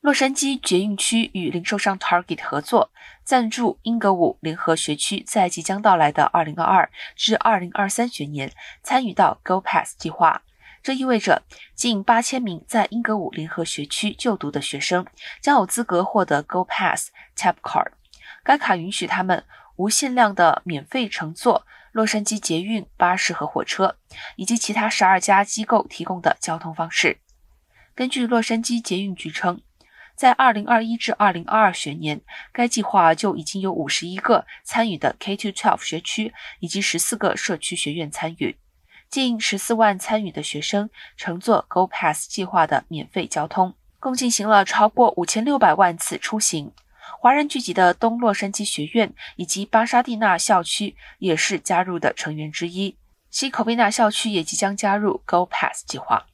洛杉矶捷运区与零售商 Target 合作，赞助英格伍联合学区在即将到来的2022至2023学年参与到 Go Pass 计划。这意味着近8000名在英格伍联合学区就读的学生将有资格获得 Go Pass Tap Card。该卡允许他们无限量的免费乘坐洛杉矶捷运、巴士和火车，以及其他12家机构提供的交通方式。根据洛杉矶捷运局称。在2021至2022学年，该计划就已经有51个参与的 K-12 学区以及14个社区学院参与，近14万参与的学生乘坐 Go Pass 计划的免费交通，共进行了超过5600万次出行。华人聚集的东洛杉矶学院以及巴沙蒂纳校区也是加入的成员之一，西口贝纳校区也即将加入 Go Pass 计划。